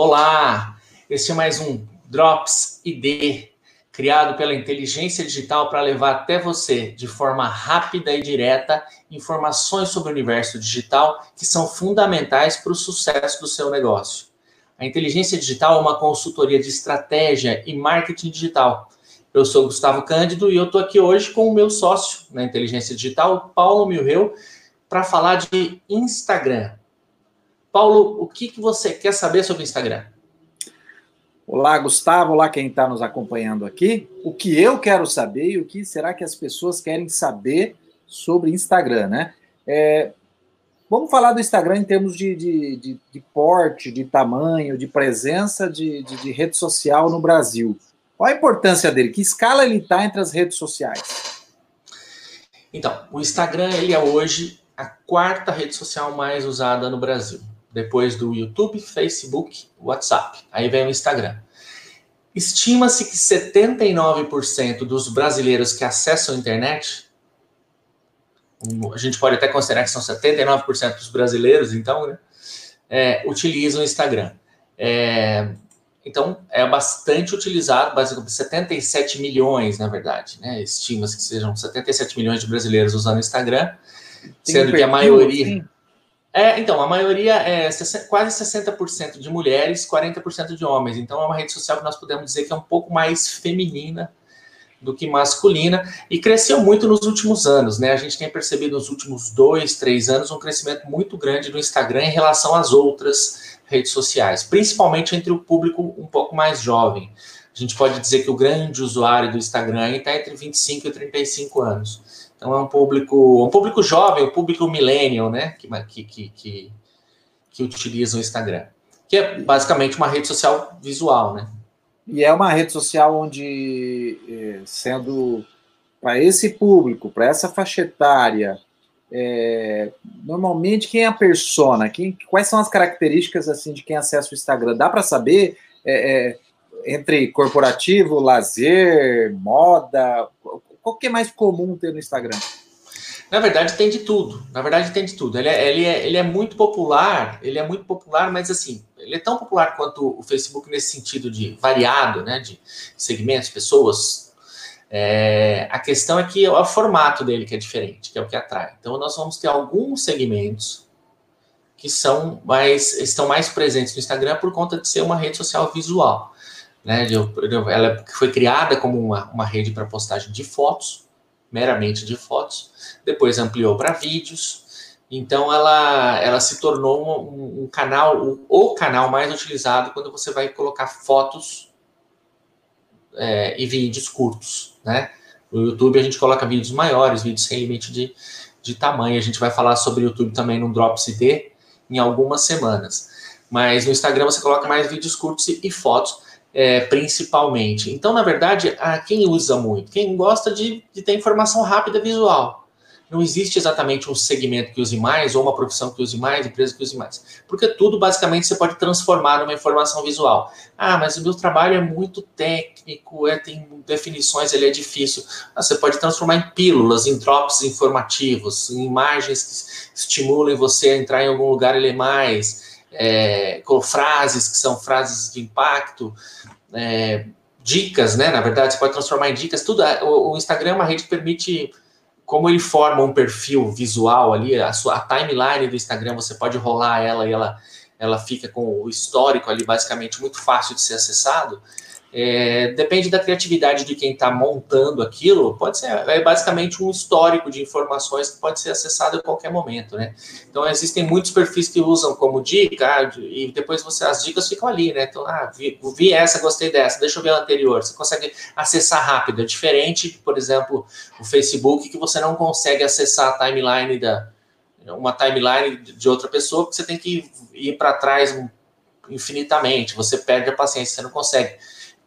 Olá, este é mais um Drops ID, criado pela inteligência digital para levar até você, de forma rápida e direta, informações sobre o universo digital que são fundamentais para o sucesso do seu negócio. A inteligência digital é uma consultoria de estratégia e marketing digital. Eu sou Gustavo Cândido e eu estou aqui hoje com o meu sócio na inteligência digital, Paulo Milreu, para falar de Instagram. Paulo, o que, que você quer saber sobre o Instagram? Olá, Gustavo. Olá, quem está nos acompanhando aqui. O que eu quero saber e o que será que as pessoas querem saber sobre Instagram, né? É, vamos falar do Instagram em termos de, de, de, de porte, de tamanho, de presença de, de, rede social no Brasil. Qual a importância dele? Que escala ele está entre as redes sociais? Então, o Instagram ele é hoje a quarta rede social mais usada no Brasil depois do YouTube, Facebook, WhatsApp. Aí vem o Instagram. Estima-se que 79% dos brasileiros que acessam a internet, a gente pode até considerar que são 79% dos brasileiros, então, né, é, utilizam o Instagram. É, então, é bastante utilizado, basicamente 77 milhões, na verdade, né? Estima-se que sejam 77 milhões de brasileiros usando o Instagram, sendo que a maioria. É, então, a maioria é quase 60% de mulheres, 40% de homens. Então, é uma rede social que nós podemos dizer que é um pouco mais feminina do que masculina e cresceu muito nos últimos anos, né? A gente tem percebido nos últimos dois, três anos um crescimento muito grande do Instagram em relação às outras redes sociais, principalmente entre o público um pouco mais jovem. A gente pode dizer que o grande usuário do Instagram está entre 25 e 35 anos. Então é um público, um público jovem, um público millennial, né? Que, que, que, que, utiliza o Instagram. Que é basicamente uma rede social visual, né? E é uma rede social onde, é, sendo para esse público, para essa faixa etária, é, normalmente quem é a persona? Quem, quais são as características assim de quem acessa o Instagram? Dá para saber é, é, entre corporativo, lazer, moda? Qual que é mais comum ter no Instagram? Na verdade, tem de tudo. Na verdade, tem de tudo. Ele é, ele, é, ele é muito popular, ele é muito popular, mas assim, ele é tão popular quanto o Facebook nesse sentido de variado, né? De segmentos, pessoas. É, a questão é que é o formato dele que é diferente, que é o que atrai. Então, nós vamos ter alguns segmentos que são mais, estão mais presentes no Instagram por conta de ser uma rede social visual. Né, ela foi criada como uma, uma rede para postagem de fotos, meramente de fotos, depois ampliou para vídeos, então ela, ela se tornou um, um canal, o, o, canal mais utilizado quando você vai colocar fotos é, e vídeos curtos, né? No YouTube a gente coloca vídeos maiores, vídeos sem limite de, de tamanho, a gente vai falar sobre o YouTube também no Drops ID em algumas semanas. Mas no Instagram você coloca mais vídeos curtos e, e fotos, é, principalmente. Então, na verdade, a quem usa muito? Quem gosta de, de ter informação rápida visual. Não existe exatamente um segmento que use mais, ou uma profissão que use mais, empresa que use mais. Porque tudo, basicamente, você pode transformar numa informação visual. Ah, mas o meu trabalho é muito técnico, é, tem definições, ele é difícil. Ah, você pode transformar em pílulas, em drops informativos, em imagens que estimulem você a entrar em algum lugar e ler mais é, com frases que são frases de impacto, é, dicas, né? Na verdade, você pode transformar em dicas. Tudo. O, o, Instagram é uma rede que permite, como ele forma um perfil visual ali, a sua a timeline do Instagram, você pode rolar ela e ela, ela fica com o histórico ali, basicamente, muito fácil de ser acessado. É, depende da criatividade de quem está montando aquilo, pode ser é basicamente um histórico de informações que pode ser acessado a qualquer momento, né? Então existem muitos perfis que usam como dica ah, e depois você as dicas ficam ali, né? Então, ah, vi, vi, essa, gostei dessa, deixa eu ver a anterior. Você consegue acessar rápido, é diferente, por exemplo, o Facebook que você não consegue acessar a timeline da uma timeline de outra pessoa, porque você tem que ir para trás infinitamente, você perde a paciência, você não consegue.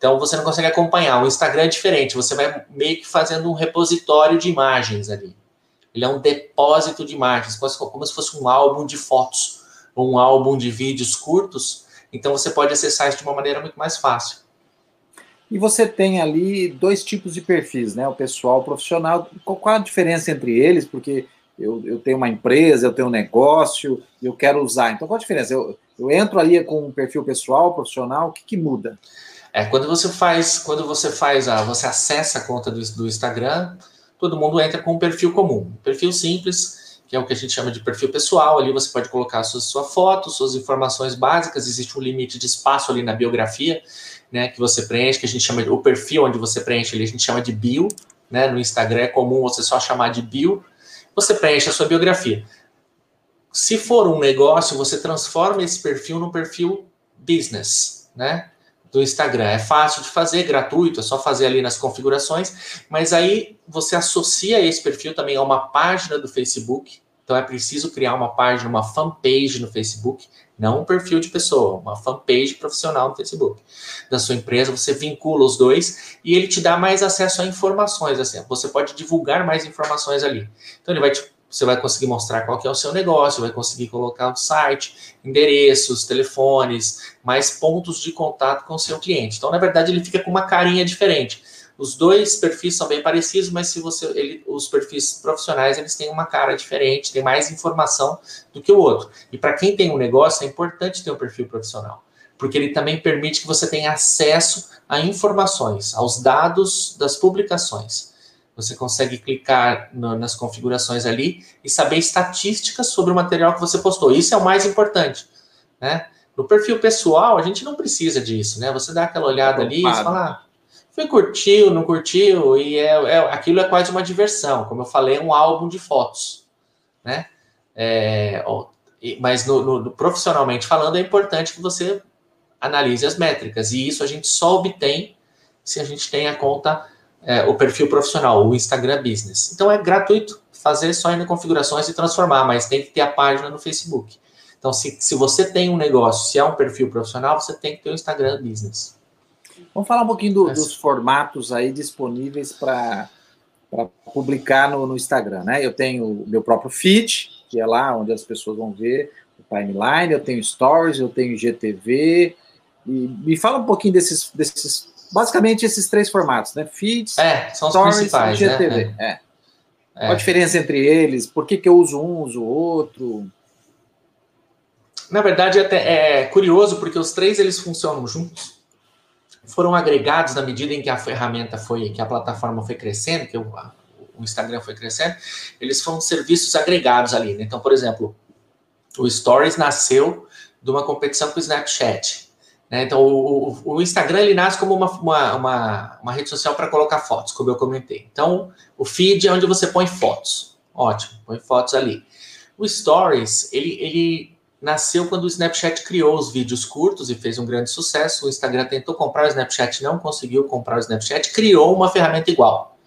Então você não consegue acompanhar. O Instagram é diferente, você vai meio que fazendo um repositório de imagens ali. Ele é um depósito de imagens, como se fosse um álbum de fotos, ou um álbum de vídeos curtos. Então você pode acessar isso de uma maneira muito mais fácil. E você tem ali dois tipos de perfis, né? O pessoal o profissional. Qual a diferença entre eles? Porque eu, eu tenho uma empresa, eu tenho um negócio, eu quero usar. Então, qual a diferença? Eu, eu entro ali com um perfil pessoal, profissional, o que, que muda? É, quando você faz, quando você faz a, você acessa a conta do, do Instagram, todo mundo entra com um perfil comum, um perfil simples, que é o que a gente chama de perfil pessoal. Ali você pode colocar sua, sua foto, suas informações básicas, existe um limite de espaço ali na biografia, né, que você preenche, que a gente chama de, o perfil onde você preenche ali, a gente chama de bio, né, no Instagram é comum você só chamar de bio, você preenche a sua biografia. Se for um negócio, você transforma esse perfil num perfil business, né? Do Instagram. É fácil de fazer, gratuito, é só fazer ali nas configurações, mas aí você associa esse perfil também a uma página do Facebook. Então é preciso criar uma página, uma fanpage no Facebook, não um perfil de pessoa, uma fanpage profissional no Facebook da sua empresa. Você vincula os dois e ele te dá mais acesso a informações. Assim, você pode divulgar mais informações ali. Então ele vai te você vai conseguir mostrar qual que é o seu negócio, vai conseguir colocar o site, endereços, telefones, mais pontos de contato com o seu cliente. Então, na verdade, ele fica com uma carinha diferente. Os dois perfis são bem parecidos, mas se você, ele, os perfis profissionais eles têm uma cara diferente, tem mais informação do que o outro. E para quem tem um negócio é importante ter um perfil profissional, porque ele também permite que você tenha acesso a informações, aos dados das publicações. Você consegue clicar no, nas configurações ali e saber estatísticas sobre o material que você postou. Isso é o mais importante, né? No perfil pessoal, a gente não precisa disso, né? Você dá aquela olhada ali e fala, ah, foi curtiu, não curtiu, e é, é, aquilo é quase uma diversão. Como eu falei, é um álbum de fotos, né? É, mas no, no, no, profissionalmente falando, é importante que você analise as métricas, e isso a gente só obtém se a gente tem a conta é, o perfil profissional, o Instagram Business. Então é gratuito fazer só ir na configurações e transformar, mas tem que ter a página no Facebook. Então, se, se você tem um negócio, se é um perfil profissional, você tem que ter o Instagram Business. Vamos falar um pouquinho do, dos formatos aí disponíveis para publicar no, no, Instagram, né? Eu tenho o meu próprio feed, que é lá onde as pessoas vão ver o timeline, eu tenho stories, eu tenho GTV. E me fala um pouquinho desses, desses basicamente esses três formatos, né? Feeds, é, são os Stories principais, e GTV. Né? É. É. Qual a diferença entre eles? Por que, que eu uso um, uso outro? Na verdade, é até é curioso porque os três eles funcionam juntos. Foram agregados na medida em que a ferramenta foi, que a plataforma foi crescendo, que o, o Instagram foi crescendo, eles foram serviços agregados ali. Né? Então, por exemplo, o Stories nasceu de uma competição com o Snapchat. Né? Então, o, o, Instagram ele nasce como uma, uma, uma, uma rede social para colocar fotos, como eu comentei. Então, o feed é onde você põe fotos. Ótimo, põe fotos ali. O Stories, ele, ele nasceu quando o Snapchat criou os vídeos curtos e fez um grande sucesso. O Instagram tentou comprar o Snapchat, não conseguiu comprar o Snapchat, criou uma ferramenta igual,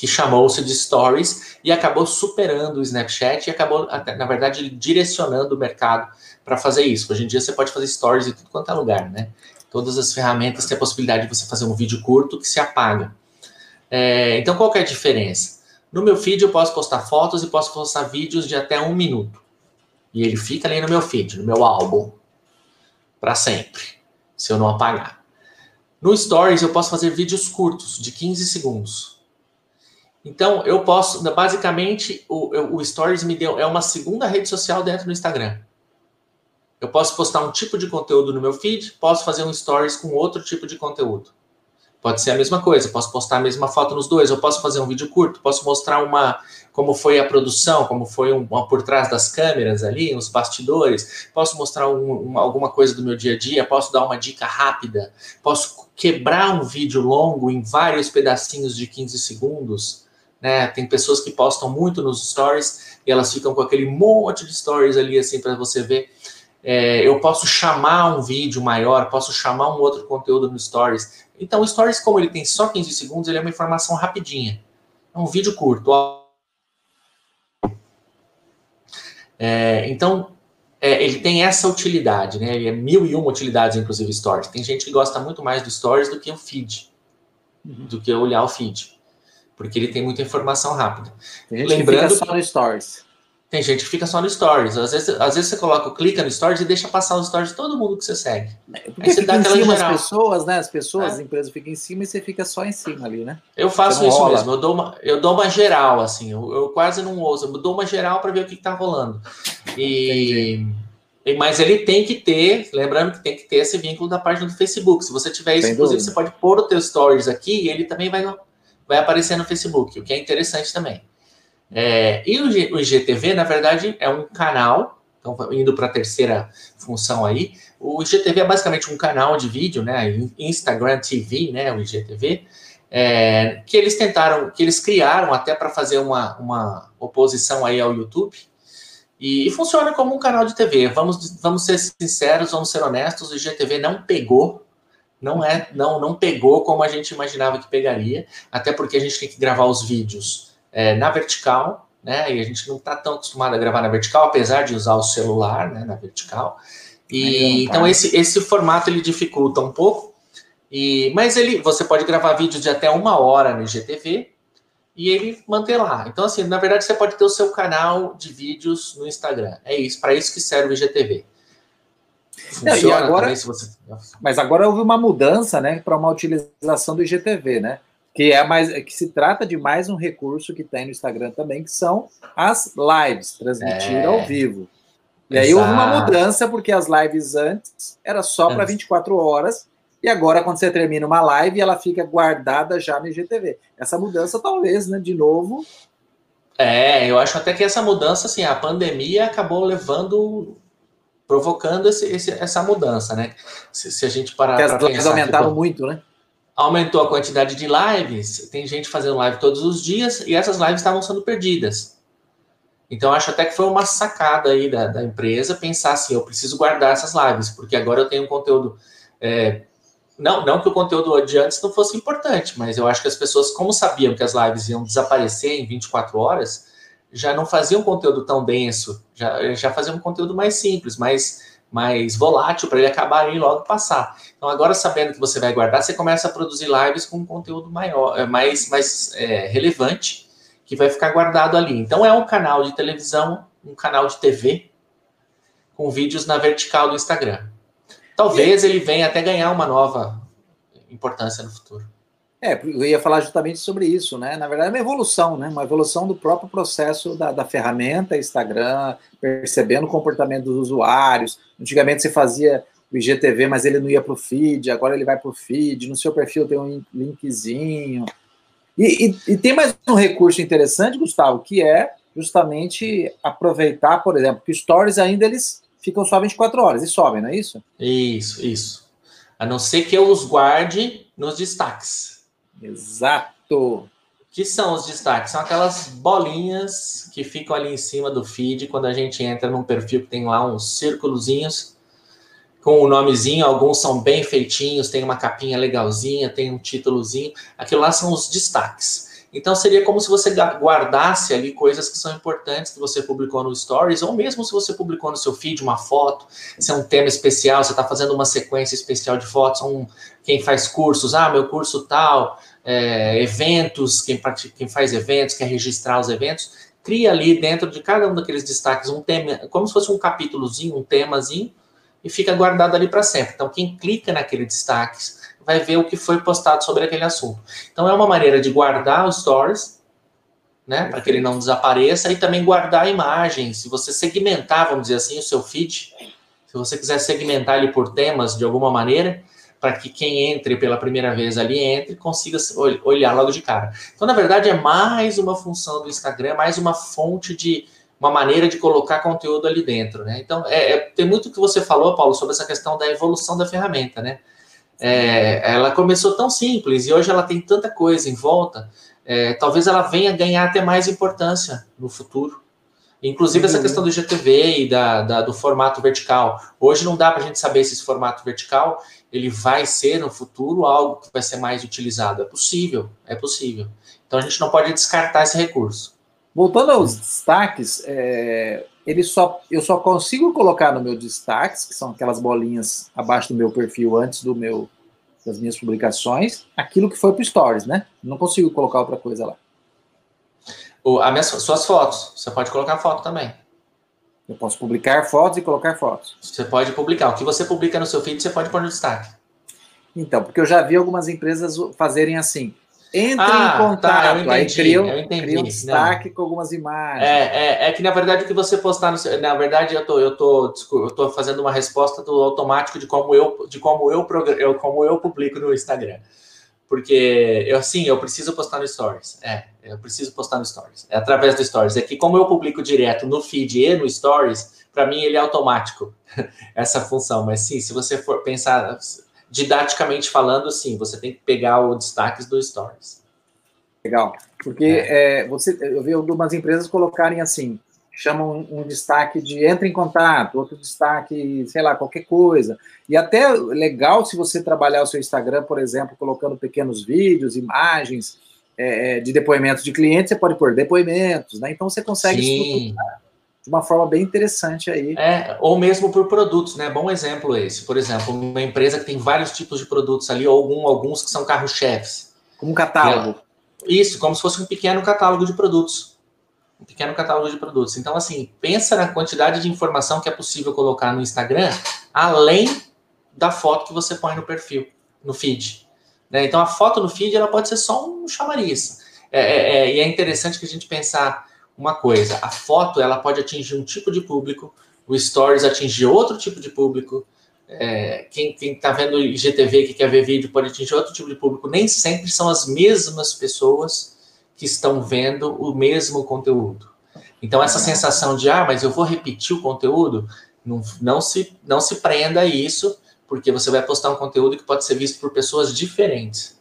que chamou-se de Stories e acabou superando o Snapchat e acabou, na verdade, direcionando o mercado para fazer isso. Hoje em dia você pode fazer stories em tudo quanto é lugar, né? Todas as ferramentas têm a possibilidade de você fazer um vídeo curto que se apaga. É, então, qual é a diferença? No meu feed eu posso postar fotos e posso postar vídeos de até um minuto. E ele fica ali no meu feed, no meu álbum, para sempre, se eu não apagar. No Stories eu posso fazer vídeos curtos, de 15 segundos. Então, eu posso, basicamente, o, o Stories me deu, é uma segunda rede social dentro do Instagram. Eu posso postar um tipo de conteúdo no meu feed, posso fazer um stories com outro tipo de conteúdo. Pode ser a mesma coisa, posso postar a mesma foto nos dois, eu posso fazer um vídeo curto, posso mostrar uma como foi a produção, como foi um, uma por trás das câmeras ali, os bastidores, posso mostrar um, alguma coisa do meu dia a dia, posso dar uma dica rápida, posso quebrar um vídeo longo em vários pedacinhos de 15 segundos. Né? Tem pessoas que postam muito nos stories e elas ficam com aquele monte de stories ali assim para você ver é, eu posso chamar um vídeo maior, posso chamar um outro conteúdo no Stories. Então, o Stories, como ele tem só 15 segundos, ele é uma informação rapidinha. É um vídeo curto. É, então, é, ele tem essa utilidade, né? Ele é mil e uma utilidades, inclusive, Stories. Tem gente que gosta muito mais do Stories do que o feed, do que olhar o feed, porque ele tem muita informação rápida. Tem gente Lembrando que fica só no Stories. Tem gente que fica só no Stories. Às vezes, às vezes você coloca, clica no Stories e deixa passar os Stories de todo mundo que você segue. É, porque Aí você dá aquela em cima geral. as pessoas, né? As pessoas, é. as empresas ficam em cima e você fica só em cima ali, né? Eu faço isso rola. mesmo. Eu dou, uma, eu dou uma geral, assim. Eu, eu quase não ouço. Eu dou uma geral para ver o que, está rolando. E... Mas ele tem que ter, lembrando que tem que ter esse vínculo da página do Facebook. Se você tiver isso, Sem inclusive, dúvida. você pode pôr o teu stories aqui e ele também vai, vai aparecer no Facebook, o que é interessante também. É, e o, o IGTV, na verdade, é um canal, então indo para a terceira função aí, o IGTV é basicamente um canal de vídeo, né, Instagram TV, né, o IGTV, é, que eles tentaram, que eles criaram até para fazer uma, uma oposição aí ao YouTube, e, e, funciona como um canal de TV. Vamos, vamos ser sinceros, vamos ser honestos, o IGTV não pegou, não é, não, não pegou como a gente imaginava que pegaria, até porque a gente tem que gravar os vídeos é, na vertical, né? E a gente não está tão acostumado a gravar na vertical, apesar de usar o celular, né, na vertical. E então esse, esse formato ele dificulta um pouco. E mas ele, você pode gravar vídeos de até uma hora no IGTV e ele manter lá. Então assim, na verdade você pode ter o seu canal de vídeos no Instagram. É isso, para isso que serve o IGTV. Funciona agora, também se você. Mas agora houve uma mudança, né, para uma utilização do IGTV, né? que é mais que se trata de mais um recurso que tem no Instagram também, que são as lives, transmitir é, ao vivo. E exato. aí houve uma mudança, porque as lives antes era só para 24 horas, e agora, quando você termina uma live, ela fica guardada já no IGTV. Essa mudança, talvez, né, de novo. É, eu acho até que essa mudança, assim, a pandemia acabou levando provocando esse, esse, essa mudança, né? Se, se a gente parar. Porque as lives aumentaram muito, né? aumentou a quantidade de lives, tem gente fazendo live todos os dias e essas lives estavam sendo perdidas. Então, acho até que foi uma sacada aí da, da empresa pensar assim: eu preciso guardar essas lives, porque agora eu tenho um conteúdo. É, não, não que o conteúdo de antes não fosse importante, mas eu acho que as pessoas, como sabiam que as lives iam desaparecer em 24 horas, já não faziam conteúdo tão denso, já, já faziam um conteúdo mais simples, mais mais volátil para ele acabar e logo passar. Então, agora sabendo que você vai guardar, você começa a produzir lives com um conteúdo maior, é, mais, mais é, relevante, que vai ficar guardado ali. Então, é um canal de televisão, um canal de TV, com vídeos na vertical do Instagram. Talvez ele venha até ganhar uma nova importância no futuro. É, eu ia falar justamente sobre isso, né? Na verdade, é uma evolução, né? Uma evolução do próprio processo da, da ferramenta Instagram, percebendo o comportamento dos usuários. Antigamente você fazia o IGTV, mas ele não ia para o feed, agora ele vai para o feed. No seu perfil tem um linkzinho. E, e, e, tem mais um recurso interessante, Gustavo, que é justamente aproveitar, por exemplo, que stories ainda eles ficam só 24 horas e sobem, não é isso? Isso, isso. A não ser que eu os guarde nos destaques. Exato. Que são os destaques? São aquelas bolinhas que ficam ali em cima do feed quando a gente entra num perfil que tem lá uns círculozinhos com o nomezinho, alguns são bem feitinhos, tem uma capinha legalzinha, tem um títulozinho. Aquilo lá são os destaques. Então seria como se você guardasse ali coisas que são importantes que você publicou no Stories, ou mesmo se você publicou no seu feed uma foto, se é um tema especial, você está fazendo uma sequência especial de fotos, um, quem faz cursos, ah, meu curso tal, é, eventos, quem, quem faz eventos, quer registrar os eventos, cria ali dentro de cada um daqueles destaques um tema, como se fosse um capítulozinho, um temazinho, e fica guardado ali para sempre. Então, quem clica naquele destaques vai ver o que foi postado sobre aquele assunto. Então é uma maneira de guardar os stories, né, para que ele não desapareça e também guardar imagens. Se você segmentar, vamos dizer assim, o seu feed, se você quiser segmentar ele por temas de alguma maneira, para que quem entre pela primeira vez ali entre consiga olhar logo de cara. Então, na verdade, é mais uma função do Instagram, mais uma fonte de uma maneira de colocar conteúdo ali dentro, né? Então, é, é, tem muito que você falou, Paulo, sobre essa questão da evolução da ferramenta, né? É, ela começou tão simples e hoje ela tem tanta coisa em volta, é, talvez ela venha ganhar até mais importância no futuro. Inclusive essa uhum. questão do GTV e da, da, do formato vertical. Hoje não dá para a gente saber se esse formato vertical ele vai ser no futuro algo que vai ser mais utilizado. É possível, é possível. Então a gente não pode descartar esse recurso. Voltando aos destaques, é, ele só, eu só consigo colocar no meu destaques, que são aquelas bolinhas abaixo do meu perfil antes do meu das minhas publicações, aquilo que foi para Stories, né? Não consigo colocar outra coisa lá. O, as minhas, suas fotos, você pode colocar foto também. Eu posso publicar fotos e colocar fotos. Você pode publicar. O que você publica no seu feed, você pode pôr no destaque. Então, porque eu já vi algumas empresas fazerem assim. Entre ah, em contato, tá, entendi, aí cria, um destaque Não. com algumas imagens. É, é, é, que na verdade o que você postar no na verdade eu tô, eu tô, eu tô fazendo uma resposta do automático de como eu, de como eu, eu como eu publico no Instagram. Porque eu sim, eu preciso postar no Stories. É, eu preciso postar no Stories. É através do Stories. É que como eu publico direto no feed e no Stories, para mim ele é automático essa função. Mas sim, se você for pensar didaticamente falando, sim, você tem que pegar o destaques do Stories. Legal, porque é. É, você, eu vi algumas empresas colocarem assim, chamam um, um, destaque de entre em contato, outro destaque, sei lá, qualquer coisa. E até legal se você trabalhar o seu Instagram, por exemplo, colocando pequenos vídeos, imagens é, é de depoimentos de clientes, você pode pôr depoimentos, né? Então você consegue Sim de uma forma bem interessante aí. É, ou mesmo por produtos, né? Bom exemplo esse. Por exemplo, uma empresa que tem vários tipos de produtos ali, ou algum, alguns que são carros-chefes. Como um catálogo. Isso, como se fosse um pequeno catálogo de produtos. Um pequeno catálogo de produtos. Então, assim, pensa na quantidade de informação que é possível colocar no Instagram, além da foto que você põe no perfil, no feed. Né? Então, a foto no feed ela pode ser só um chamariz. É, é, é, e é interessante que a gente pensar uma coisa, a foto ela pode atingir um tipo de público, o Stories atingir outro tipo de público, é, quem está vendo IGTV que quer ver vídeo pode atingir outro tipo de público, nem sempre são as mesmas pessoas que estão vendo o mesmo conteúdo. Então essa sensação de, ah, mas eu vou repetir o conteúdo, não, não, se, não se prenda a isso, porque você vai postar um conteúdo que pode ser visto por pessoas diferentes.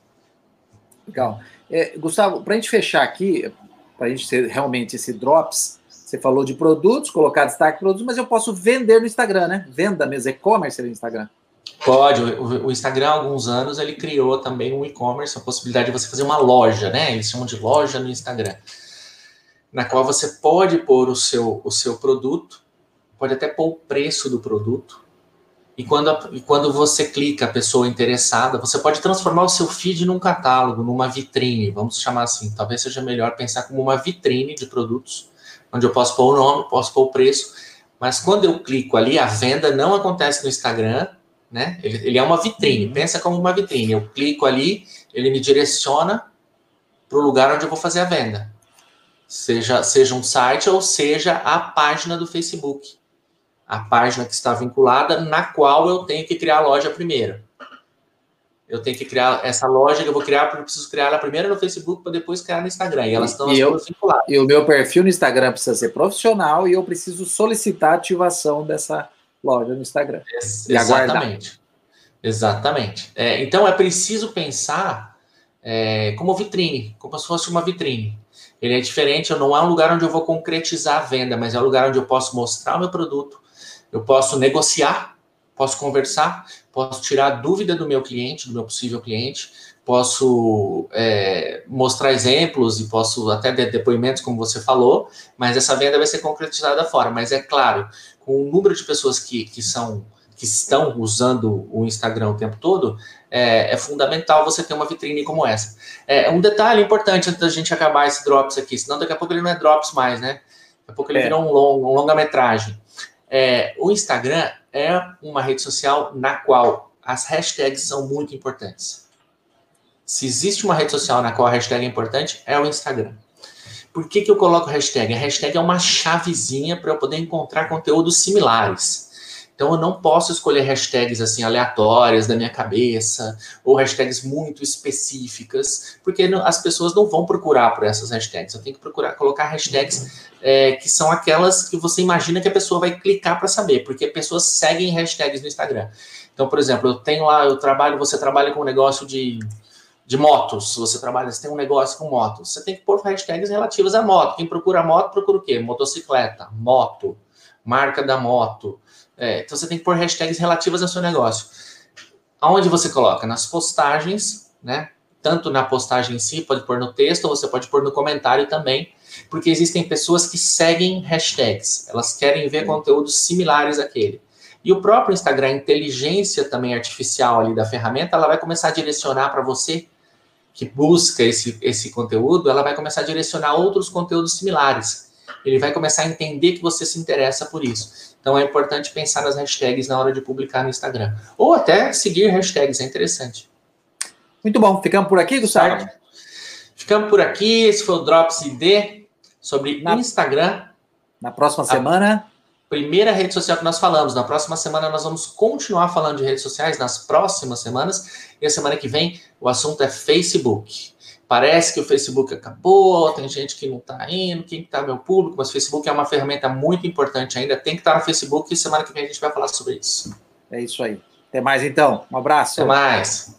Legal. É, Gustavo, para a gente fechar aqui, para a gente ter realmente esse drops. Você falou de produtos, colocar destaque produtos, mas eu posso vender no Instagram, né? Venda mesmo, e-commerce no Instagram. Pode. O, Instagram, há alguns anos, ele criou também um e-commerce, a possibilidade de você fazer uma loja, né? Eles chamam de loja no Instagram, na qual você pode pôr o seu, o seu produto, pode até pôr o preço do produto, e quando, e quando você clica, a pessoa interessada, você pode transformar o seu feed num catálogo, numa vitrine, vamos chamar assim. Talvez seja melhor pensar como uma vitrine de produtos, onde eu posso pôr o nome, posso pôr o preço. Mas quando eu clico ali, a venda não acontece no Instagram, né? Ele, ele é uma vitrine, uhum. pensa como uma vitrine. Eu clico ali, ele me direciona para o lugar onde eu vou fazer a venda. Seja, seja um site ou seja a página do Facebook a página que está vinculada, na qual eu tenho que criar a loja primeiro. Eu tenho que criar essa loja que eu vou criar, porque eu preciso criar ela primeiro no Facebook para depois criar no Instagram. E elas estão e eu, vinculadas. E o meu perfil no Instagram precisa ser profissional e eu preciso solicitar a ativação dessa loja no Instagram. e exatamente. Exatamente. É, então é preciso pensar é, como vitrine, como se fosse uma vitrine. Ele é diferente, não é um lugar onde eu vou concretizar a venda, mas é um lugar onde eu posso mostrar o meu produto, eu posso negociar, posso conversar, posso tirar a dúvida do meu cliente, do meu possível cliente, posso é, mostrar exemplos e posso até dar depoimentos, como você falou, mas essa venda vai ser concretizada fora. Mas é claro, com o número de pessoas que, que são que estão usando o Instagram o tempo todo, é, é, fundamental você ter uma vitrine como essa. É um detalhe importante antes da gente acabar esse drops aqui, senão daqui a pouco ele não é drops mais, né? Daqui a pouco ele é. vira um, long, um longa-metragem. É, o Instagram é uma rede social na qual as hashtags são muito importantes. Se existe uma rede social na qual a hashtag é importante, é o Instagram. Por que, que eu coloco hashtag? A hashtag é uma chavezinha para eu poder encontrar conteúdos similares. Então eu não posso escolher hashtags assim aleatórias da minha cabeça ou hashtags muito específicas, porque as pessoas não vão procurar por essas hashtags. Eu tenho que procurar colocar hashtags é, que são aquelas que você imagina que a pessoa vai clicar para saber, porque pessoas seguem hashtags no Instagram. Então, por exemplo, eu tenho lá, eu trabalho, você trabalha com um negócio de de motos, você trabalha, você tem um negócio com motos, você tem que pôr hashtags relativas à moto. Quem procura moto, procura o quê? Motocicleta, moto, marca da moto, é, então você tem que pôr hashtags relativas ao seu negócio. Aonde você coloca? Nas postagens, né? Tanto na postagem em si, pode pôr no texto, ou você pode pôr no comentário também, porque existem pessoas que seguem hashtags, elas querem ver conteúdos similares àquele. E o próprio Instagram, a inteligência também artificial ali da ferramenta, ela vai começar a direcionar para você que busca esse, esse conteúdo, ela vai começar a direcionar outros conteúdos similares. Ele vai começar a entender que você se interessa por isso. Então é importante pensar nas hashtags na hora de publicar no Instagram. Ou até seguir hashtags, é interessante. Muito bom, ficamos por aqui, Gustavo? Certo. Ficamos por aqui, esse foi o Drops ID sobre na, Instagram. Na próxima semana. Primeira rede social que nós falamos. Na próxima semana nós vamos continuar falando de redes sociais, nas próximas semanas. E a semana que vem o assunto é Facebook. Parece que o Facebook acabou, tem gente que não está indo, quem está meu público, mas o Facebook é uma ferramenta muito importante ainda, tem que estar no Facebook e semana que vem a gente vai falar sobre isso. É isso aí. Até mais então. Um abraço. Até mais.